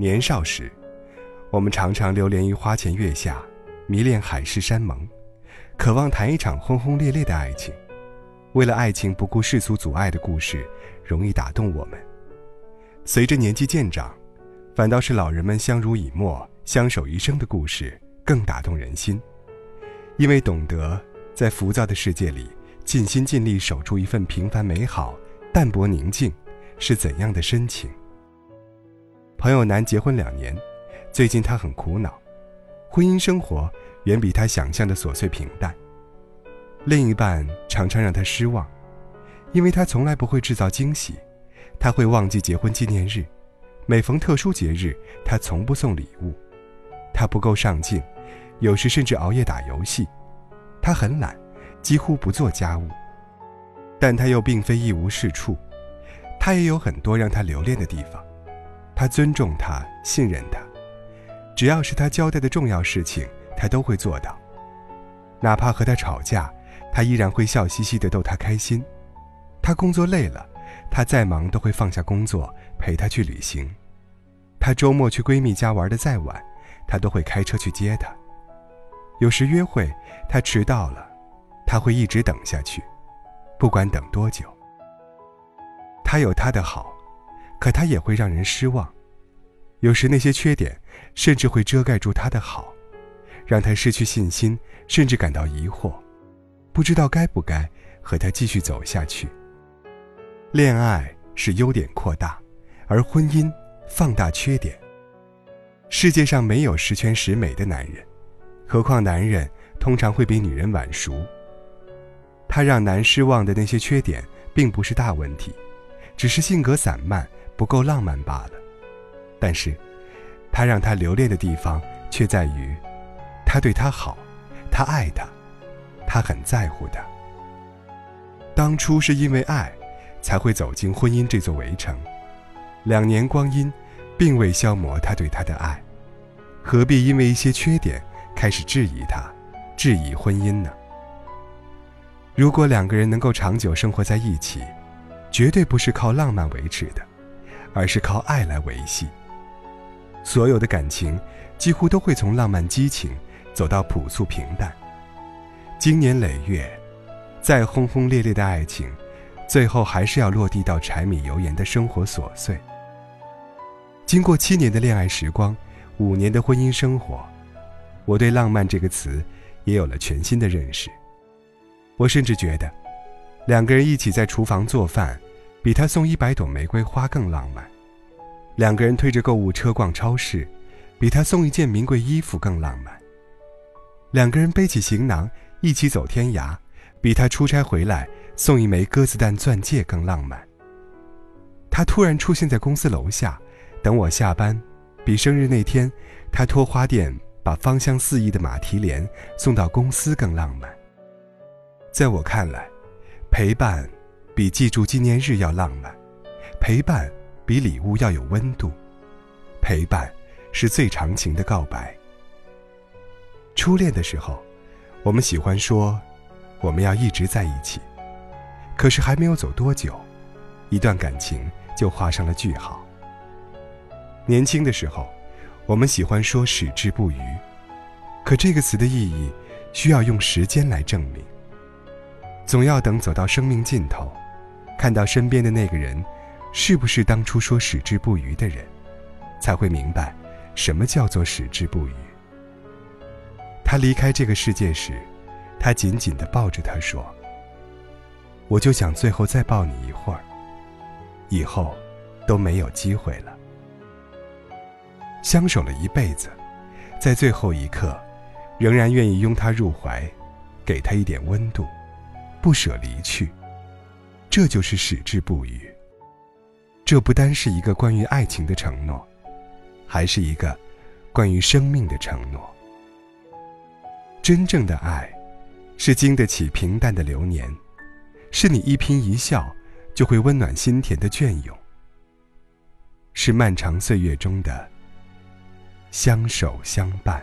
年少时，我们常常流连于花前月下，迷恋海誓山盟，渴望谈一场轰轰烈烈的爱情。为了爱情不顾世俗阻碍的故事，容易打动我们。随着年纪渐长，反倒是老人们相濡以沫、相守一生的故事更打动人心，因为懂得在浮躁的世界里尽心尽力守住一份平凡美好、淡泊宁静是怎样的深情。朋友男结婚两年，最近他很苦恼，婚姻生活远比他想象的琐碎平淡。另一半常常让他失望，因为他从来不会制造惊喜，他会忘记结婚纪念日，每逢特殊节日他从不送礼物，他不够上进，有时甚至熬夜打游戏，他很懒，几乎不做家务。但他又并非一无是处，他也有很多让他留恋的地方。他尊重他，信任他，只要是他交代的重要事情，他都会做到。哪怕和他吵架，他依然会笑嘻嘻的逗他开心。他工作累了，他再忙都会放下工作陪他去旅行。他周末去闺蜜家玩的再晚，他都会开车去接她。有时约会他迟到了，他会一直等下去，不管等多久。他有他的好。可他也会让人失望，有时那些缺点甚至会遮盖住他的好，让他失去信心，甚至感到疑惑，不知道该不该和他继续走下去。恋爱是优点扩大，而婚姻放大缺点。世界上没有十全十美的男人，何况男人通常会比女人晚熟。他让男失望的那些缺点，并不是大问题，只是性格散漫。不够浪漫罢了，但是，他让他留恋的地方却在于，他对他好，他爱他，他很在乎他。当初是因为爱，才会走进婚姻这座围城，两年光阴，并未消磨他对他的爱，何必因为一些缺点开始质疑他，质疑婚姻呢？如果两个人能够长久生活在一起，绝对不是靠浪漫维持的。而是靠爱来维系。所有的感情几乎都会从浪漫激情走到朴素平淡。经年累月，再轰轰烈烈的爱情，最后还是要落地到柴米油盐的生活琐碎。经过七年的恋爱时光，五年的婚姻生活，我对“浪漫”这个词也有了全新的认识。我甚至觉得，两个人一起在厨房做饭。比他送一百朵玫瑰花更浪漫，两个人推着购物车逛超市，比他送一件名贵衣服更浪漫。两个人背起行囊一起走天涯，比他出差回来送一枚鸽子蛋钻戒更浪漫。他突然出现在公司楼下，等我下班，比生日那天他托花店把芳香四溢的马蹄莲送到公司更浪漫。在我看来，陪伴。比记住纪念日要浪漫，陪伴比礼物要有温度，陪伴是最长情的告白。初恋的时候，我们喜欢说我们要一直在一起，可是还没有走多久，一段感情就画上了句号。年轻的时候，我们喜欢说矢志不渝，可这个词的意义需要用时间来证明，总要等走到生命尽头。看到身边的那个人，是不是当初说矢志不渝的人，才会明白，什么叫做矢志不渝。他离开这个世界时，他紧紧地抱着他说：“我就想最后再抱你一会儿，以后都没有机会了。”相守了一辈子，在最后一刻，仍然愿意拥他入怀，给他一点温度，不舍离去。这就是矢志不渝。这不单是一个关于爱情的承诺，还是一个关于生命的承诺。真正的爱，是经得起平淡的流年，是你一颦一笑就会温暖心田的隽永，是漫长岁月中的相守相伴。